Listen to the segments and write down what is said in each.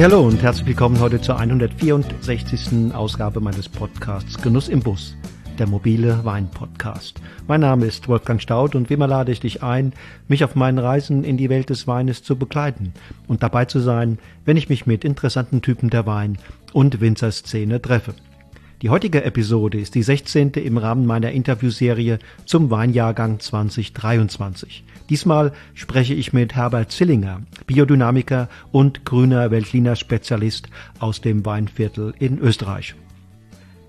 Hey, hallo und herzlich willkommen heute zur 164. Ausgabe meines Podcasts Genuss im Bus, der mobile Wein-Podcast. Mein Name ist Wolfgang Staud und wie immer lade ich dich ein, mich auf meinen Reisen in die Welt des Weines zu begleiten und dabei zu sein, wenn ich mich mit interessanten Typen der Wein- und Winzerszene treffe. Die heutige Episode ist die 16. im Rahmen meiner Interviewserie zum Weinjahrgang 2023. Diesmal spreche ich mit Herbert Zillinger, Biodynamiker und grüner Veltliner Spezialist aus dem Weinviertel in Österreich.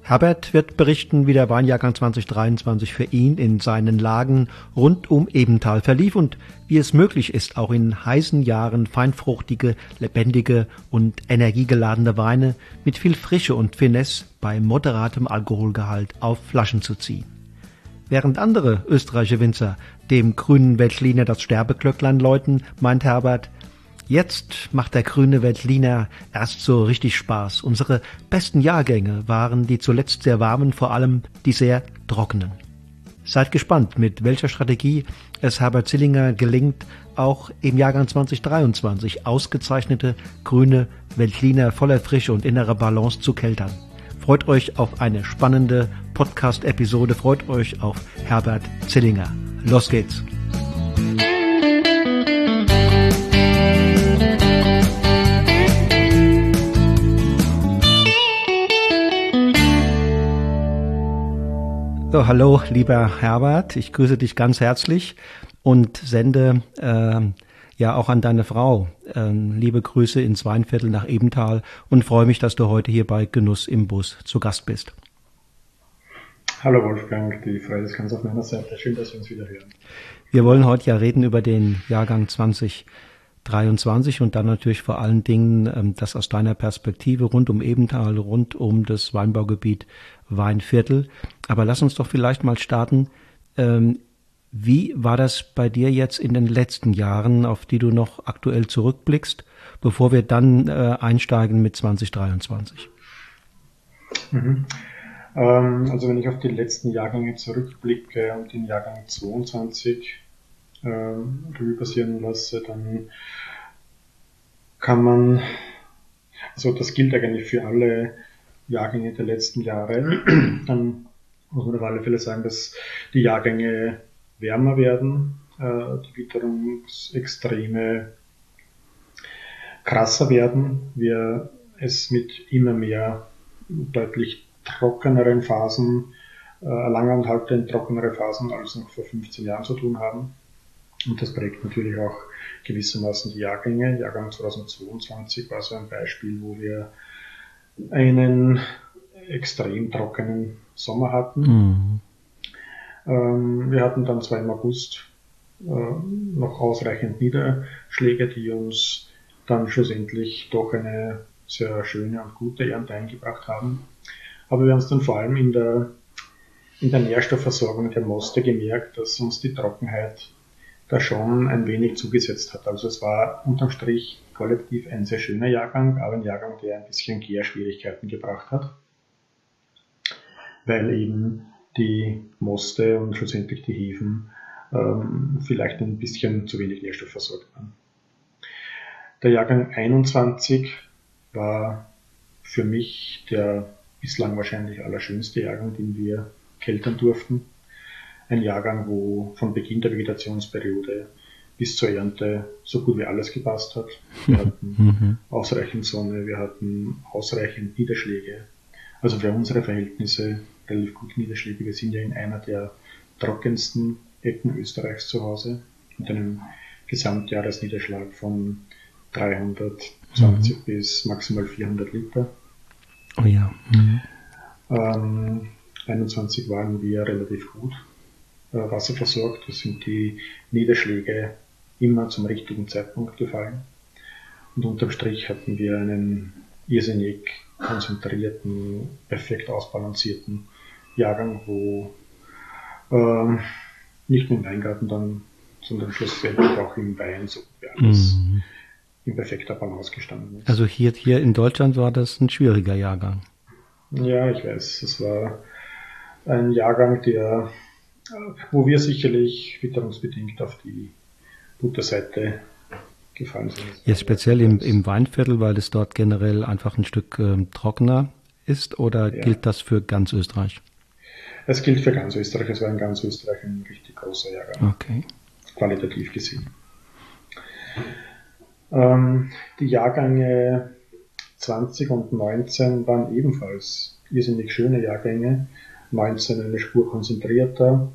Herbert wird berichten, wie der Weinjahrgang 2023 für ihn in seinen Lagen rund um Ebental verlief und wie es möglich ist, auch in heißen Jahren feinfruchtige, lebendige und energiegeladene Weine mit viel Frische und Finesse bei moderatem Alkoholgehalt auf Flaschen zu ziehen. Während andere österreichische Winzer dem grünen Veltliner das Sterbeglöcklein läuten, meint Herbert, Jetzt macht der grüne Veltliner erst so richtig Spaß. Unsere besten Jahrgänge waren die zuletzt sehr warmen, vor allem die sehr trockenen. Seid gespannt, mit welcher Strategie es Herbert Zillinger gelingt, auch im Jahrgang 2023 ausgezeichnete grüne Veltliner voller Frische und innerer Balance zu keltern. Freut euch auf eine spannende Podcast-Episode, freut euch auf Herbert Zillinger. Los geht's! So, hallo, lieber Herbert, ich grüße dich ganz herzlich und sende äh, ja auch an deine Frau äh, liebe Grüße ins Weinviertel nach Ebental und freue mich, dass du heute hier bei Genuss im Bus zu Gast bist. Hallo Wolfgang, die Freude ist ganz auf meiner Seite. Schön, dass wir uns wieder hören. Wir wollen heute ja reden über den Jahrgang 2023 und dann natürlich vor allen Dingen ähm, das aus deiner Perspektive rund um Ebental, rund um das Weinbaugebiet Weinviertel. Aber lass uns doch vielleicht mal starten. Ähm, wie war das bei dir jetzt in den letzten Jahren, auf die du noch aktuell zurückblickst, bevor wir dann äh, einsteigen mit 2023? Mhm. Ähm, also wenn ich auf die letzten Jahrgänge zurückblicke und den Jahrgang 22 äh, Revue passieren lasse, dann kann man, also das gilt eigentlich für alle Jahrgänge der letzten Jahre, dann muss man auf alle Fälle sagen, dass die Jahrgänge wärmer werden, äh, die Witterungsextreme krasser werden, wir es mit immer mehr deutlich trockeneren Phasen, äh, langanhaltend trockenere Phasen als noch vor 15 Jahren zu tun haben. Und das prägt natürlich auch gewissermaßen die Jahrgänge. Jahrgang 2022 war so ein Beispiel, wo wir einen extrem trockenen Sommer hatten. Mhm. Ähm, wir hatten dann zwar im August äh, noch ausreichend Niederschläge, die uns dann schlussendlich doch eine sehr schöne und gute Ernte eingebracht haben. Aber wir haben es dann vor allem in der, in der Nährstoffversorgung der Moste gemerkt, dass uns die Trockenheit da schon ein wenig zugesetzt hat. Also es war unterm Strich kollektiv ein sehr schöner Jahrgang, aber ein Jahrgang, der ein bisschen Gärschwierigkeiten gebracht hat, weil eben die Moste und schlussendlich die Hefen ähm, vielleicht ein bisschen zu wenig Nährstoff versorgt waren. Der Jahrgang 21 war für mich der bislang wahrscheinlich allerschönste Jahrgang, den wir keltern durften ein Jahrgang, wo von Beginn der Vegetationsperiode bis zur Ernte so gut wie alles gepasst hat. Wir hatten mhm. ausreichend Sonne, wir hatten ausreichend Niederschläge. Also für unsere Verhältnisse relativ gute Niederschläge. Wir sind ja in einer der trockensten Ecken Österreichs zu Hause mit einem Gesamtjahresniederschlag von 320 mhm. bis maximal 400 Liter. Oh ja. Mhm. Ähm, 21 waren wir relativ gut. Äh, Wasser versorgt. Da sind die Niederschläge immer zum richtigen Zeitpunkt gefallen. Und unterm Strich hatten wir einen irrsinnig konzentrierten, perfekt ausbalancierten Jahrgang, wo ähm, nicht nur im Weingarten dann, sondern schlussendlich auch im Wein so alles mhm. in perfekter Balance gestanden ist. Also hier, hier in Deutschland war das ein schwieriger Jahrgang. Ja, ich weiß. Es war ein Jahrgang, der wo wir sicherlich witterungsbedingt auf die Butterseite gefallen sind. Jetzt speziell im, im Weinviertel, weil es dort generell einfach ein Stück ähm, trockener ist oder ja. gilt das für ganz Österreich? Es gilt für ganz Österreich. Es war in ganz Österreich ein richtig großer Jahrgang. Okay. Qualitativ gesehen. Ähm, die Jahrgänge 20 und 19 waren ebenfalls irrsinnig schöne Jahrgänge. 19 eine Spur konzentrierter,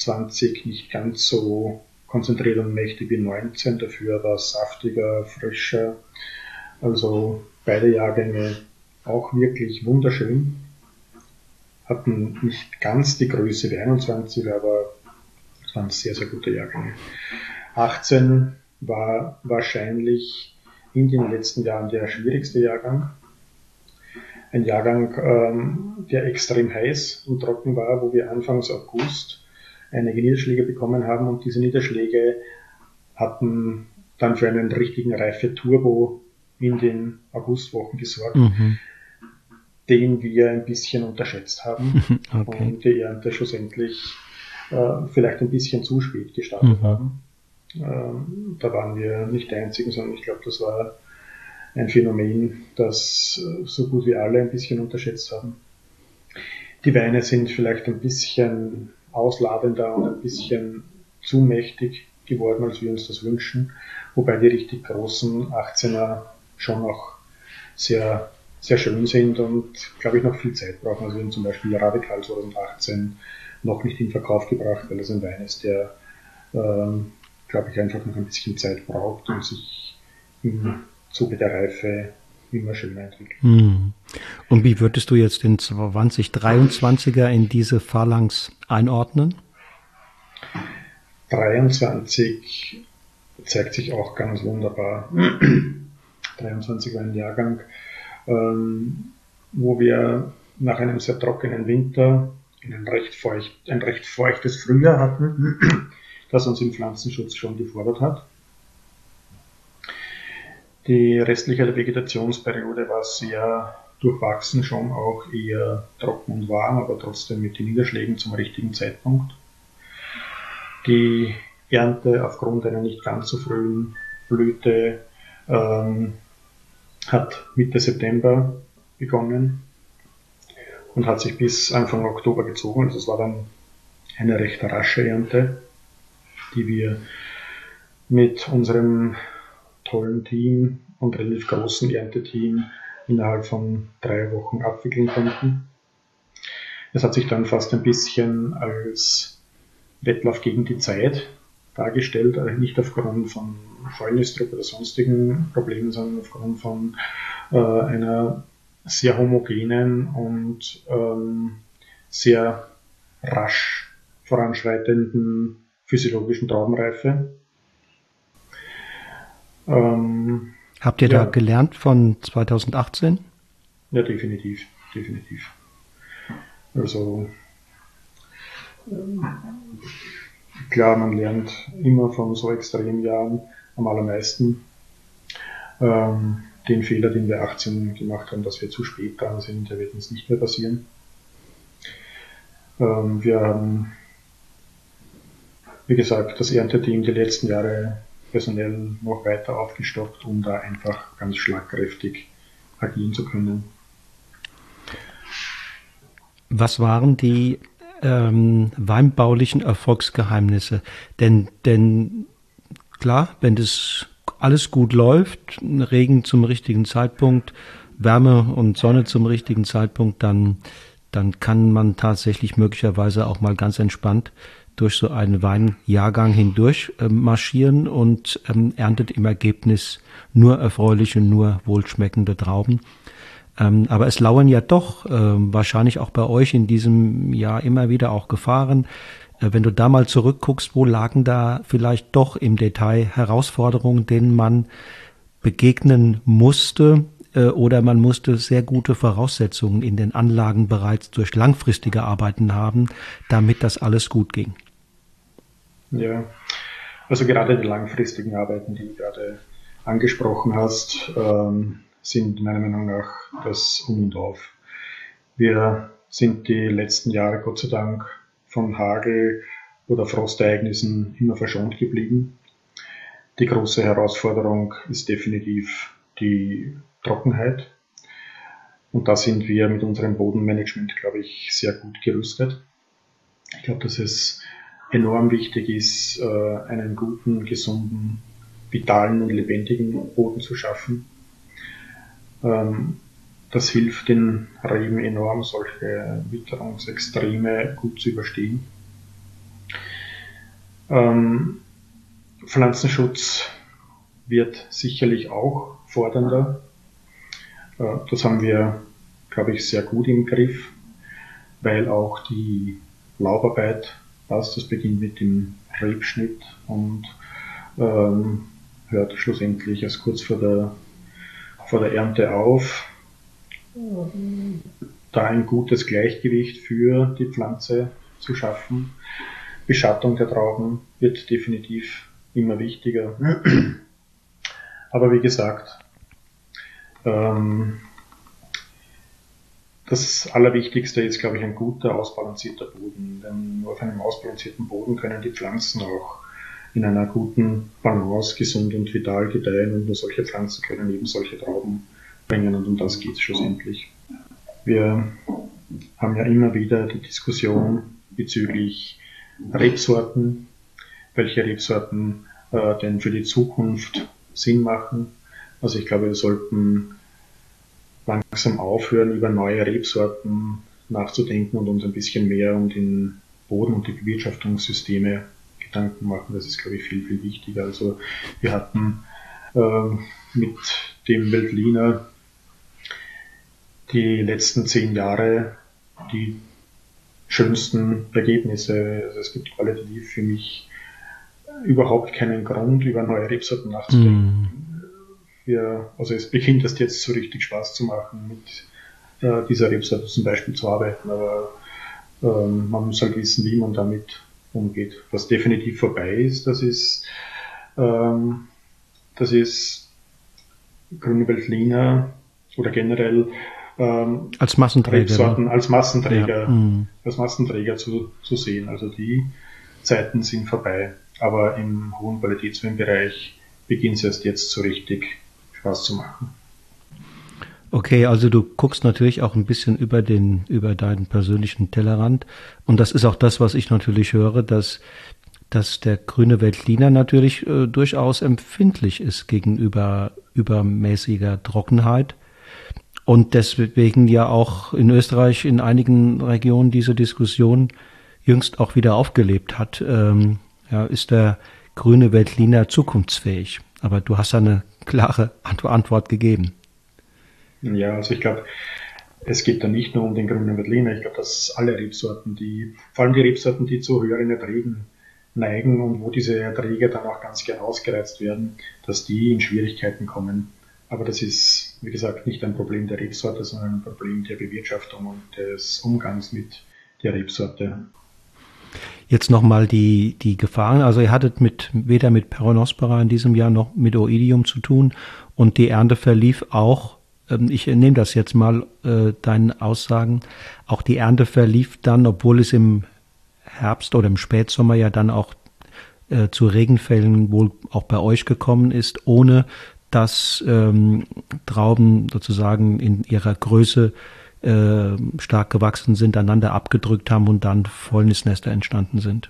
20 nicht ganz so konzentriert und mächtig wie 19, dafür es saftiger, frischer. Also beide Jahrgänge auch wirklich wunderschön. Hatten nicht ganz die Größe wie 21, aber es waren sehr, sehr gute Jahrgänge. 18 war wahrscheinlich in den letzten Jahren der schwierigste Jahrgang. Ein Jahrgang, ähm, der extrem heiß und trocken war, wo wir Anfangs August einige Niederschläge bekommen haben und diese Niederschläge hatten dann für einen richtigen Reife-Turbo in den Augustwochen gesorgt, mhm. den wir ein bisschen unterschätzt haben okay. und die Ernte schlussendlich äh, vielleicht ein bisschen zu spät gestartet mhm. haben. Ähm, da waren wir nicht die Einzigen, sondern ich glaube, das war ein Phänomen, das äh, so gut wie alle ein bisschen unterschätzt haben. Die Weine sind vielleicht ein bisschen ausladender und ein bisschen zu mächtig geworden, als wir uns das wünschen, wobei die richtig großen 18er schon noch sehr, sehr schön sind und, glaube ich, noch viel Zeit brauchen. Also wir haben zum Beispiel Radikal 2018 noch nicht in Verkauf gebracht, weil es ein Wein ist, der ähm, glaube ich, einfach noch ein bisschen Zeit braucht und sich im Zuge der Reife immer schöner entwickelt. Hm. Und wie würdest du jetzt den 2023er in diese Phalanx einordnen? 23 zeigt sich auch ganz wunderbar. 23 war ein Jahrgang, ähm, wo wir nach einem sehr trockenen Winter ein recht, feucht, ein recht feuchtes Frühjahr hatten das uns im Pflanzenschutz schon gefordert hat. Die restliche Vegetationsperiode war sehr durchwachsen, schon auch eher trocken und warm, aber trotzdem mit den Niederschlägen zum richtigen Zeitpunkt. Die Ernte aufgrund einer nicht ganz so frühen Blüte ähm, hat Mitte September begonnen und hat sich bis Anfang Oktober gezogen. Also es war dann eine recht rasche Ernte die wir mit unserem tollen Team und relativ großen Ernteteam innerhalb von drei Wochen abwickeln konnten. Es hat sich dann fast ein bisschen als Wettlauf gegen die Zeit dargestellt, also nicht aufgrund von Fäulnisdruck oder sonstigen Problemen, sondern aufgrund von äh, einer sehr homogenen und ähm, sehr rasch voranschreitenden physiologischen Traubenreife. Ähm, Habt ihr ja, da gelernt von 2018? Ja, definitiv, definitiv. Also ähm, klar, man lernt immer von so extremen Jahren am allermeisten. Ähm, den Fehler, den wir 18 gemacht haben, dass wir zu spät dran sind, der wird uns nicht mehr passieren. Ähm, wir haben wie gesagt, das Ernteteam die letzten Jahre personell noch weiter aufgestockt, um da einfach ganz schlagkräftig agieren zu können. Was waren die ähm, weinbaulichen Erfolgsgeheimnisse? Denn, denn klar, wenn das alles gut läuft, Regen zum richtigen Zeitpunkt, Wärme und Sonne zum richtigen Zeitpunkt, dann, dann kann man tatsächlich möglicherweise auch mal ganz entspannt durch so einen Weinjahrgang hindurch äh, marschieren und ähm, erntet im Ergebnis nur erfreuliche, nur wohlschmeckende Trauben. Ähm, aber es lauern ja doch äh, wahrscheinlich auch bei euch in diesem Jahr immer wieder auch Gefahren. Äh, wenn du da mal zurückguckst, wo lagen da vielleicht doch im Detail Herausforderungen, denen man begegnen musste, äh, oder man musste sehr gute Voraussetzungen in den Anlagen bereits durch langfristige Arbeiten haben, damit das alles gut ging. Ja, also gerade die langfristigen Arbeiten, die du gerade angesprochen hast, ähm, sind meiner Meinung nach das Um und Auf. Wir sind die letzten Jahre Gott sei Dank von Hagel oder Frostereignissen immer verschont geblieben. Die große Herausforderung ist definitiv die Trockenheit. Und da sind wir mit unserem Bodenmanagement, glaube ich, sehr gut gerüstet. Ich glaube, dass es enorm wichtig ist, äh, einen guten, gesunden, vitalen und lebendigen Boden zu schaffen. Ähm, das hilft den Reben enorm, solche Witterungsextreme gut zu überstehen. Ähm, Pflanzenschutz wird sicherlich auch fordernder. Äh, das haben wir, glaube ich, sehr gut im Griff, weil auch die Laubarbeit passt. Das beginnt mit dem Rebschnitt und ähm, hört schlussendlich erst kurz vor der, vor der Ernte auf. Da ein gutes Gleichgewicht für die Pflanze zu schaffen. Beschattung der Trauben wird definitiv immer wichtiger. Aber wie gesagt, ähm, das Allerwichtigste ist, glaube ich, ein guter, ausbalancierter Boden. Denn nur auf einem ausbalancierten Boden können die Pflanzen auch in einer guten Balance gesund und vital gedeihen und nur solche Pflanzen können eben solche Trauben bringen und um das geht es schlussendlich. Wir haben ja immer wieder die Diskussion bezüglich Rebsorten, welche Rebsorten äh, denn für die Zukunft Sinn machen. Also ich glaube, wir sollten langsam aufhören, über neue Rebsorten nachzudenken und uns ein bisschen mehr um den Boden und die Bewirtschaftungssysteme Gedanken machen. Das ist, glaube ich, viel, viel wichtiger. Also wir hatten äh, mit dem Weltliner die letzten zehn Jahre die schönsten Ergebnisse. Also es gibt qualitativ für mich überhaupt keinen Grund, über neue Rebsorten nachzudenken. Mm wir, also es beginnt erst jetzt so richtig Spaß zu machen, mit äh, dieser Rebsorte zum Beispiel zu arbeiten, aber ähm, man muss halt wissen, wie man damit umgeht. Was definitiv vorbei ist, das ist, ähm, das ist Grüne Veltliner oder generell ähm, als Massenträger, Rebsorten als Massenträger, ja. Mhm. als Massenträger zu, zu sehen. Also die Zeiten sind vorbei. Aber im hohen Qualitätsweinbereich beginnt es erst jetzt so richtig Spaß zu machen. Okay, also du guckst natürlich auch ein bisschen über den, über deinen persönlichen Tellerrand. Und das ist auch das, was ich natürlich höre, dass, dass der grüne Veltliner natürlich äh, durchaus empfindlich ist gegenüber übermäßiger Trockenheit. Und deswegen ja auch in Österreich in einigen Regionen diese Diskussion jüngst auch wieder aufgelebt hat. Ähm, ja, ist der grüne Veltliner zukunftsfähig? Aber du hast eine klare Antwort gegeben. Ja, also ich glaube, es geht da nicht nur um den grünen Veltliner. Ich glaube, dass alle Rebsorten, die, vor allem die Rebsorten, die zu höheren Erträgen neigen und wo diese Erträge dann auch ganz gern ausgereizt werden, dass die in Schwierigkeiten kommen. Aber das ist, wie gesagt, nicht ein Problem der Rebsorte, sondern ein Problem der Bewirtschaftung und des Umgangs mit der Rebsorte. Jetzt nochmal die, die Gefahren. Also ihr hattet mit, weder mit Peronospora in diesem Jahr noch mit Oidium zu tun und die Ernte verlief auch, ähm, ich nehme das jetzt mal, äh, deinen Aussagen, auch die Ernte verlief dann, obwohl es im Herbst oder im Spätsommer ja dann auch äh, zu Regenfällen wohl auch bei euch gekommen ist, ohne dass ähm, Trauben sozusagen in ihrer Größe äh, stark gewachsen sind, einander abgedrückt haben und dann Fäulnisnester entstanden sind?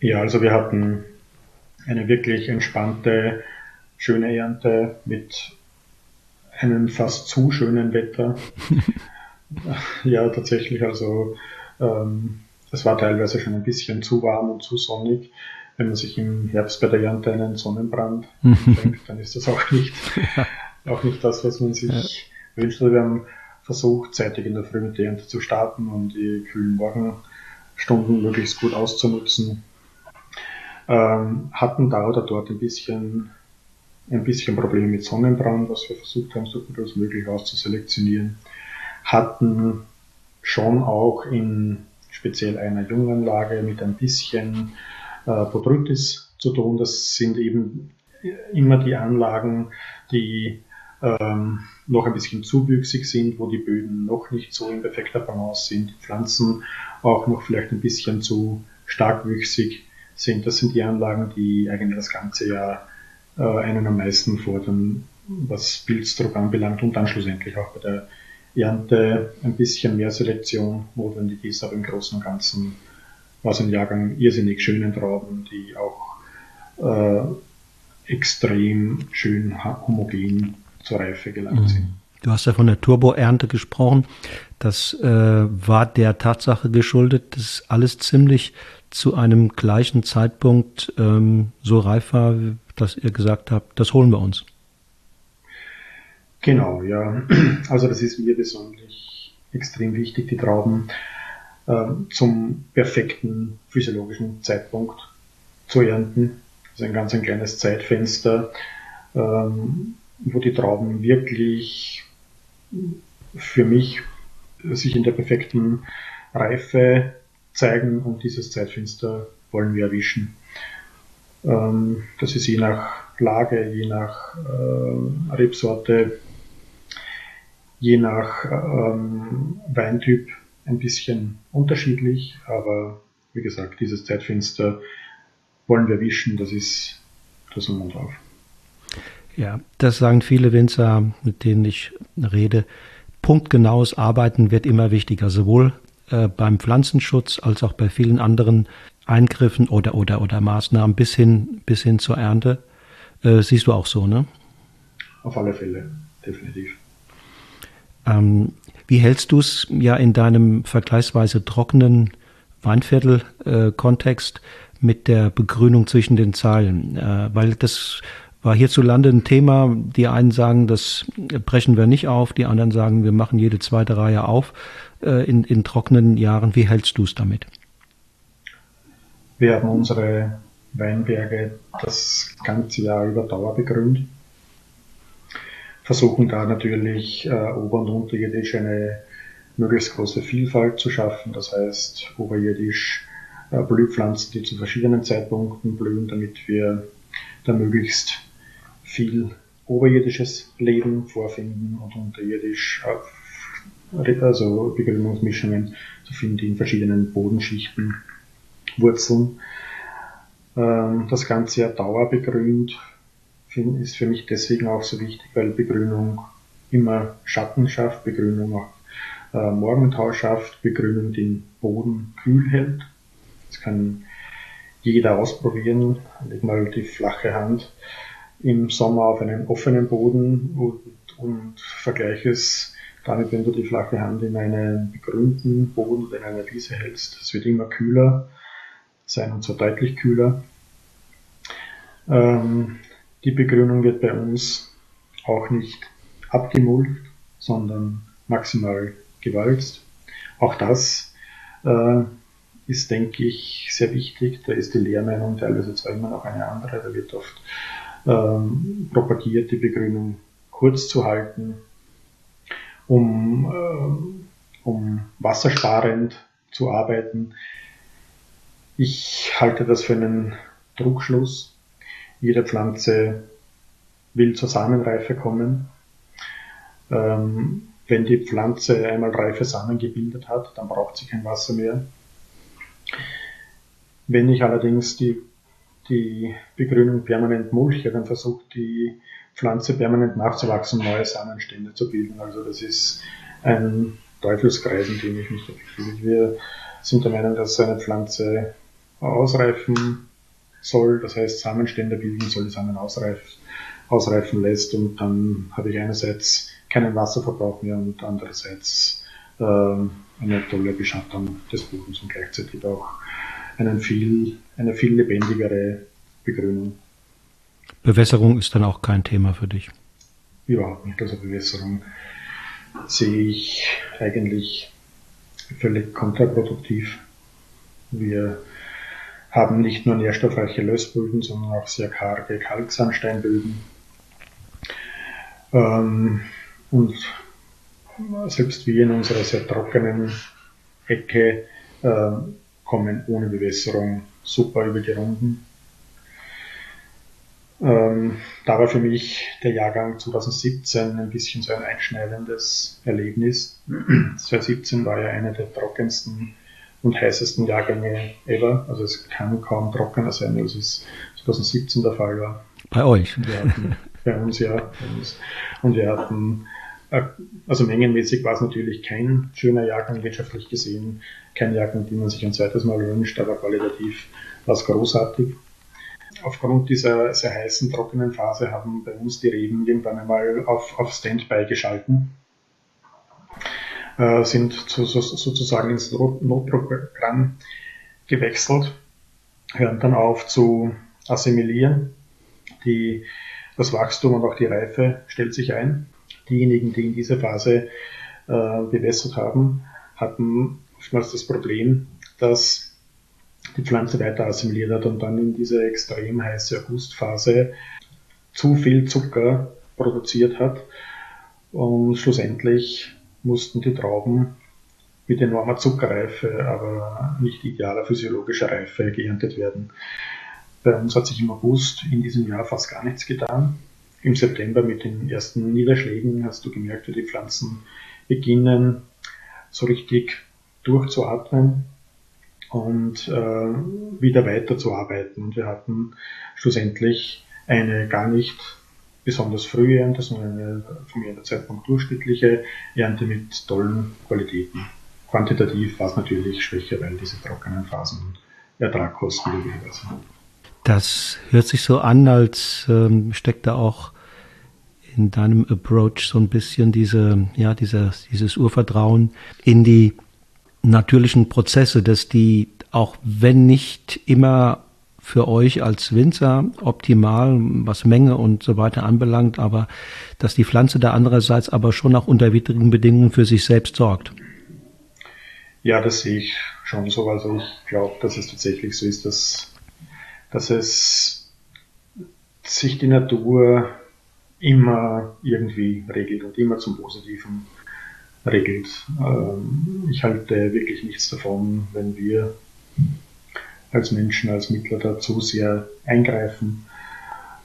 Ja, also wir hatten eine wirklich entspannte, schöne Ernte mit einem fast zu schönen Wetter. ja, tatsächlich, also ähm, es war teilweise schon ein bisschen zu warm und zu sonnig. Wenn man sich im Herbst bei der Ernte einen Sonnenbrand denkt, dann ist das auch nicht, auch nicht das, was man sich ja. wünscht. Also wir haben versucht, zeitig in der Früh mit der Ernte zu starten und die kühlen Morgenstunden möglichst gut auszunutzen. Ähm, hatten da oder dort ein bisschen, ein bisschen Probleme mit Sonnenbrand, was wir versucht haben, so gut als möglich auszuselektionieren. Hatten schon auch in speziell einer Junganlage mit ein bisschen äh, Botrytis zu tun. Das sind eben immer die Anlagen, die ähm, noch ein bisschen zuwüchsig sind, wo die Böden noch nicht so in perfekter Balance sind, die Pflanzen auch noch vielleicht ein bisschen zu starkwüchsig sind. Das sind die Anlagen, die eigentlich das ganze Jahr äh, einen am meisten fordern, was Pilzdruck anbelangt und dann schlussendlich auch bei der Ernte ein bisschen mehr Selektion notwendig ist, aber im Großen und Ganzen war es ein Jahrgang irrsinnig schönen Trauben, die auch äh, extrem schön homogen zur Reife gelangt mhm. sind. Du hast ja von der Turbo-Ernte gesprochen. Das äh, war der Tatsache geschuldet, dass alles ziemlich zu einem gleichen Zeitpunkt ähm, so reif war, dass ihr gesagt habt, das holen wir uns. Genau, ja. Also das ist mir besonders extrem wichtig, die Trauben äh, zum perfekten physiologischen Zeitpunkt zu ernten. Das ist ein ganz ein kleines Zeitfenster, ähm, wo die Trauben wirklich für mich sich in der perfekten Reife zeigen und dieses Zeitfenster wollen wir erwischen. Ähm, das ist je nach Lage, je nach äh, Rebsorte, je nach ähm, Weintyp ein bisschen unterschiedlich, aber wie gesagt, dieses Zeitfenster wollen wir erwischen, das ist das Um und Auf. Ja, das sagen viele Winzer, mit denen ich rede. Punktgenaues Arbeiten wird immer wichtiger, sowohl äh, beim Pflanzenschutz als auch bei vielen anderen Eingriffen oder, oder, oder Maßnahmen bis hin, bis hin zur Ernte. Äh, siehst du auch so, ne? Auf alle Fälle, definitiv. Ähm, wie hältst du es ja in deinem vergleichsweise trockenen Weinviertel-Kontext äh, mit der Begrünung zwischen den Zeilen? Äh, weil das war hierzulande ein Thema. Die einen sagen, das brechen wir nicht auf, die anderen sagen, wir machen jede zweite Reihe auf äh, in, in trockenen Jahren. Wie hältst du es damit? Wir haben unsere Weinberge das ganze Jahr über Dauer begrünt. Versuchen da natürlich äh, ober- und unterirdisch eine möglichst große Vielfalt zu schaffen. Das heißt, oberirdisch äh, Blühpflanzen, die zu verschiedenen Zeitpunkten blühen, damit wir da möglichst viel oberirdisches Leben vorfinden und unterirdisch also Begrünungsmischungen zu finden, die in verschiedenen Bodenschichten wurzeln. Ähm, das ganze Jahr Dauer begrünt ist für mich deswegen auch so wichtig, weil Begrünung immer Schatten schafft, Begrünung auch äh, Morgentau schafft, Begrünung den Boden kühl hält. Das kann jeder ausprobieren. Leg mal die flache Hand im Sommer auf einen offenen Boden und, und vergleiche es damit, wenn du die flache Hand in einen begrünten Boden oder in einer Wiese hältst. Es wird immer kühler sein und zwar deutlich kühler. Ähm, die Begrünung wird bei uns auch nicht abgemulcht, sondern maximal gewalzt. Auch das äh, ist, denke ich, sehr wichtig. Da ist die Lehrmeinung teilweise zwar immer noch eine andere, da wird oft ähm, propagiert, die Begrünung kurz zu halten, um, äh, um wassersparend zu arbeiten. Ich halte das für einen Druckschluss. Jede Pflanze will zur Samenreife kommen. Ähm, wenn die Pflanze einmal reife Samen gebildet hat, dann braucht sie kein Wasser mehr. Wenn ich allerdings die die Begrünung permanent mulche, dann versucht die Pflanze permanent nachzuwachsen, neue Samenstände zu bilden. Also das ist ein Teufelskreis, in dem ich mich befinde. Wir sind der Meinung, dass eine Pflanze ausreifen soll, das heißt Samenstände bilden soll, die Samen ausreifen, ausreifen lässt und dann habe ich einerseits keinen Wasserverbrauch mehr und andererseits äh, eine tolle Beschattung des Bodens und gleichzeitig auch einen viel, eine viel lebendigere Begrünung. Bewässerung ist dann auch kein Thema für dich? Überhaupt nicht. Also Bewässerung sehe ich eigentlich völlig kontraproduktiv. Wir haben nicht nur nährstoffreiche Lössböden, sondern auch sehr karge Kalksandsteinböden. Ähm, und selbst wir in unserer sehr trockenen Ecke äh, kommen ohne Bewässerung super über die Runden. Ähm, da war für mich der Jahrgang 2017 ein bisschen so ein einschneidendes Erlebnis. 2017 war ja eine der trockensten und heißesten Jahrgänge ever. Also es kann kaum trockener sein, als es 2017 der Fall war. Bei euch? Bei uns ja. Und wir hatten, also mengenmäßig war es natürlich kein schöner Jahrgang wirtschaftlich gesehen, kein Jahrgang, den man sich ein zweites Mal wünscht, aber qualitativ war es großartig. Aufgrund dieser sehr heißen, trockenen Phase haben bei uns die Reben irgendwann einmal auf, auf Standby geschalten äh, sind zu, so, sozusagen ins Notprogramm gewechselt, hören dann auf zu assimilieren. Die, das Wachstum und auch die Reife stellt sich ein. Diejenigen, die in dieser Phase äh, bewässert haben, hatten oftmals das Problem, dass die Pflanze weiter assimiliert hat und dann in dieser extrem heiße Augustphase zu viel Zucker produziert hat und schlussendlich mussten die Trauben mit enormer Zuckerreife, aber nicht idealer physiologischer Reife geerntet werden. Bei uns hat sich im August in diesem Jahr fast gar nichts getan. Im September mit den ersten Niederschlägen hast du gemerkt, wie die Pflanzen beginnen so richtig durchzuatmen und äh, wieder weiterzuarbeiten. Und wir hatten schlussendlich eine gar nicht besonders frühe Ernte, sondern eine vom Erntezeitpunkt durchschnittliche Ernte mit tollen Qualitäten. Quantitativ war es natürlich schwächer, weil diese trockenen Phasen Ertragkosten höher sind. Das hört sich so an, als ähm, steckt da auch in deinem Approach so ein bisschen diese, ja, dieses, dieses Urvertrauen in die natürlichen Prozesse, dass die auch wenn nicht immer für euch als Winzer optimal, was Menge und so weiter anbelangt, aber dass die Pflanze da andererseits aber schon auch unter widrigen Bedingungen für sich selbst sorgt. Ja, das sehe ich schon so. Also ich glaube, dass es tatsächlich so ist, dass, dass es sich die Natur immer irgendwie regelt und immer zum Positiven regelt. Ähm, ich halte wirklich nichts davon, wenn wir als Menschen, als Mittler dazu sehr eingreifen.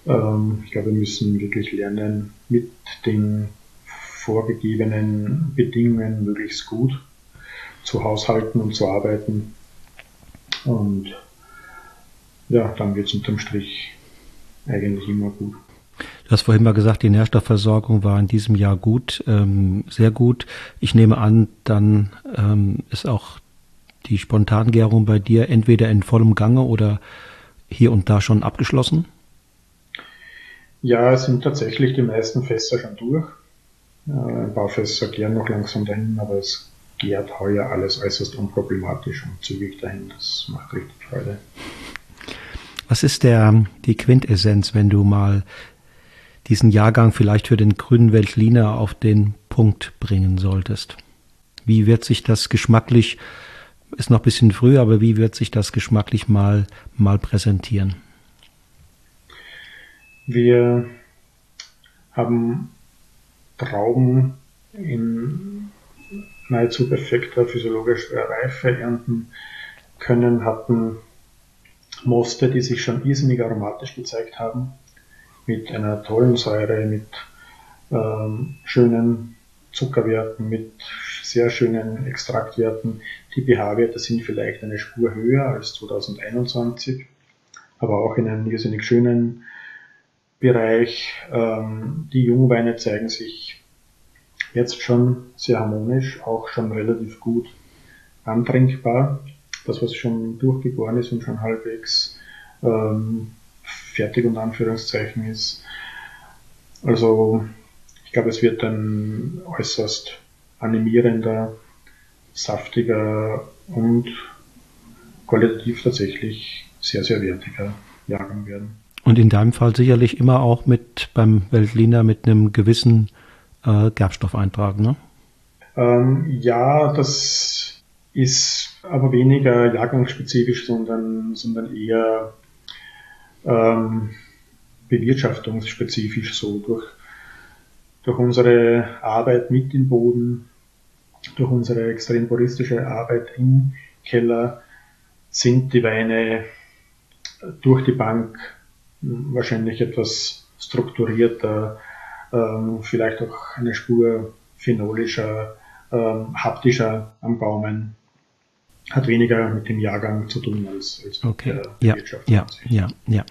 Ähm, ich glaube, wir müssen wirklich lernen, mit den vorgegebenen Bedingungen möglichst gut zu haushalten und zu arbeiten. Und ja, dann wird es unterm Strich eigentlich immer gut. Du hast vorhin mal gesagt, die Nährstoffversorgung war in diesem Jahr gut, ähm, sehr gut. Ich nehme an, dann ähm, ist auch die Spontangärung bei dir entweder in vollem Gange oder hier und da schon abgeschlossen? Ja, es sind tatsächlich die meisten Fässer schon durch. Ein paar Fässer gären noch langsam dahin, aber es gärt heuer alles äußerst unproblematisch und zügig dahin. Das macht richtig Freude. Was ist der, die Quintessenz, wenn du mal diesen Jahrgang vielleicht für den grünen Weltliner auf den Punkt bringen solltest? Wie wird sich das geschmacklich ist noch ein bisschen früh, aber wie wird sich das geschmacklich mal, mal präsentieren? Wir haben Trauben in nahezu perfekter physiologischer Reife ernten können, hatten Moste, die sich schon irrsinnig aromatisch gezeigt haben, mit einer tollen Säure, mit ähm, schönen Zuckerwerten, mit sehr schönen Extraktwerten. Die pH-Werte sind vielleicht eine Spur höher als 2021, aber auch in einem irrsinnig schönen Bereich. Ähm, die Jungweine zeigen sich jetzt schon sehr harmonisch, auch schon relativ gut antrinkbar. Das, was schon durchgeboren ist und schon halbwegs ähm, fertig und Anführungszeichen ist. Also ich glaube, es wird ein äußerst animierender, saftiger und qualitativ tatsächlich sehr, sehr wertiger Jahrgang werden. Und in deinem Fall sicherlich immer auch mit beim Weltliner mit einem gewissen äh, Gerbstoffeintrag, ne? Ähm, ja, das ist aber weniger jahrgangsspezifisch, sondern, sondern eher ähm, bewirtschaftungsspezifisch so durch, durch unsere Arbeit mit dem Boden, durch unsere extrem puristische Arbeit im Keller sind die Weine durch die Bank wahrscheinlich etwas strukturierter, ähm, vielleicht auch eine Spur phenolischer, ähm, haptischer am Gaumen. Hat weniger mit dem Jahrgang zu tun als, als okay. mit der ja, Wirtschaft. Ja, ja, ja.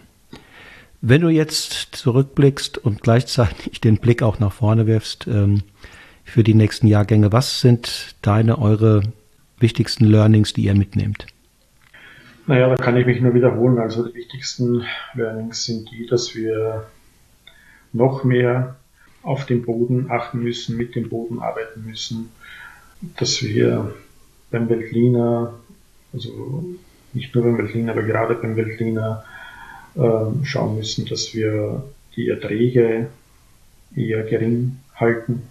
Wenn du jetzt zurückblickst und gleichzeitig den Blick auch nach vorne wirfst ähm, für die nächsten Jahrgänge, was sind deine, eure wichtigsten Learnings, die ihr mitnehmt? Naja, da kann ich mich nur wiederholen. Also die wichtigsten Learnings sind die, dass wir noch mehr auf den Boden achten müssen, mit dem Boden arbeiten müssen, dass wir beim Weltliner, also nicht nur beim Weltliner, aber gerade beim Weltliner äh, schauen müssen, dass wir die Erträge eher gering halten,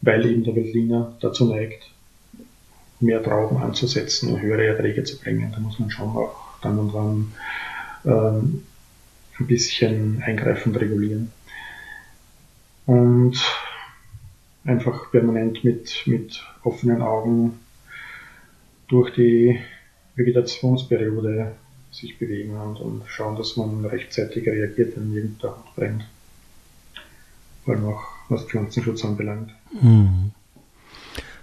weil eben der Veltliner dazu neigt, mehr Trauben anzusetzen und höhere Erträge zu bringen. Da muss man schon auch dann und wann ähm, ein bisschen eingreifend regulieren. Und einfach permanent mit, mit offenen Augen durch die Vegetationsperiode sich bewegen und, und schauen, dass man rechtzeitig reagiert, wenn irgendein Hut brennt. Vor allem auch was Pflanzenschutz anbelangt. Mhm.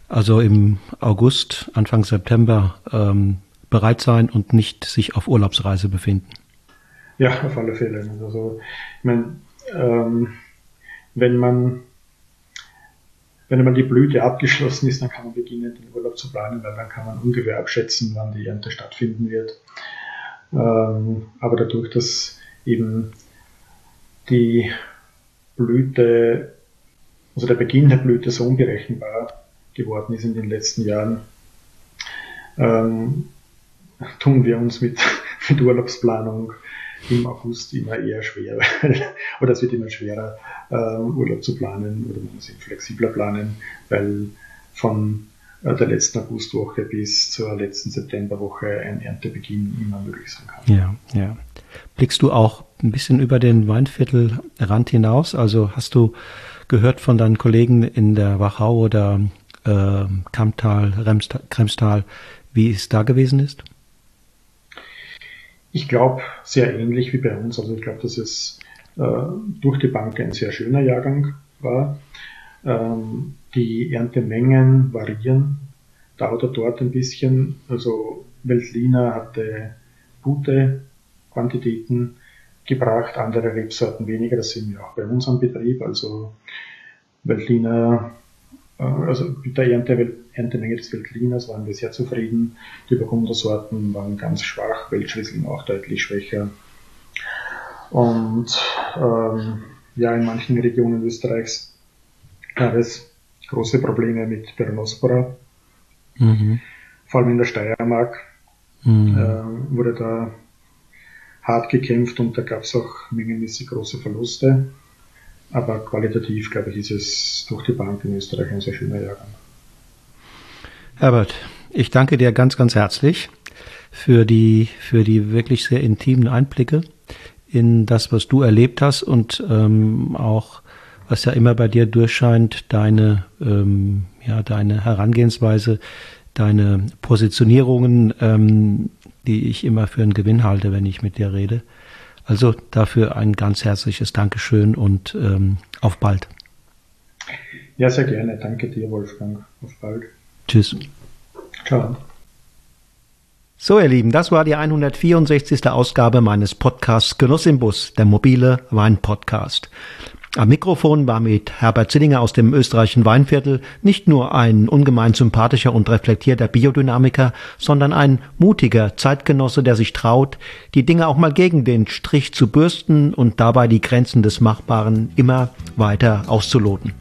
Also im August, Anfang September ähm, bereit sein und nicht sich auf Urlaubsreise befinden. Ja, auf alle Fälle. Also ich meine, ähm, wenn man wenn einmal die Blüte abgeschlossen ist, dann kann man beginnen, den Urlaub zu planen, weil dann kann man ungefähr abschätzen, wann die Ernte stattfinden wird. Ähm, aber dadurch, dass eben die Blüte, also der Beginn der Blüte so unberechenbar geworden ist in den letzten Jahren, ähm, tun wir uns mit, mit Urlaubsplanung im August immer eher schwer, oder es wird immer schwerer, ähm, Urlaub zu planen oder man muss ihn flexibler planen, weil von äh, der letzten Augustwoche bis zur letzten Septemberwoche ein Erntebeginn immer möglich sein kann. Ja, ja. Blickst du auch ein bisschen über den Weinviertelrand hinaus? Also hast du gehört von deinen Kollegen in der Wachau oder äh, Kammtal, Kremstal, wie es da gewesen ist? Ich glaube, sehr ähnlich wie bei uns. Also ich glaube, dass es äh, durch die Bank ein sehr schöner Jahrgang war. Ähm, die Erntemengen variieren da oder dort ein bisschen. Also Veltliner hatte gute Quantitäten gebracht, andere Rebsorten weniger. Das sehen wir auch bei uns am Betrieb. Also Veltliner also mit der Ernte, Erntemenge des Veltliners waren wir sehr zufrieden. Die Burgundersorten waren ganz schwach, Weltschriesling auch deutlich schwächer. Und ähm, ja, in manchen Regionen Österreichs gab es große Probleme mit Peronospora. Mhm. Vor allem in der Steiermark mhm. äh, wurde da hart gekämpft und da gab es auch mengenmäßig große Verluste. Aber qualitativ, glaube ich, ist es durch die Bank in Österreich ein sehr schöner Jahrgang. Herbert, ich danke dir ganz, ganz herzlich für die, für die wirklich sehr intimen Einblicke in das, was du erlebt hast und ähm, auch, was ja immer bei dir durchscheint, deine, ähm, ja, deine Herangehensweise, deine Positionierungen, ähm, die ich immer für einen Gewinn halte, wenn ich mit dir rede. Also dafür ein ganz herzliches Dankeschön und ähm, auf bald. Ja, sehr gerne. Danke dir, Wolfgang. Auf bald. Tschüss. Ciao. So, ihr Lieben, das war die 164. Ausgabe meines Podcasts Genuss im Bus, der mobile Wein-Podcast. Am Mikrofon war mit Herbert Zillinger aus dem österreichischen Weinviertel nicht nur ein ungemein sympathischer und reflektierter Biodynamiker, sondern ein mutiger Zeitgenosse, der sich traut, die Dinge auch mal gegen den Strich zu bürsten und dabei die Grenzen des Machbaren immer weiter auszuloten.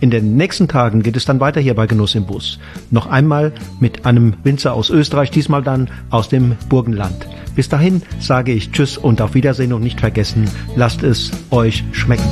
In den nächsten Tagen geht es dann weiter hier bei Genuss im Bus. Noch einmal mit einem Winzer aus Österreich, diesmal dann aus dem Burgenland. Bis dahin sage ich Tschüss und auf Wiedersehen und nicht vergessen, lasst es euch schmecken.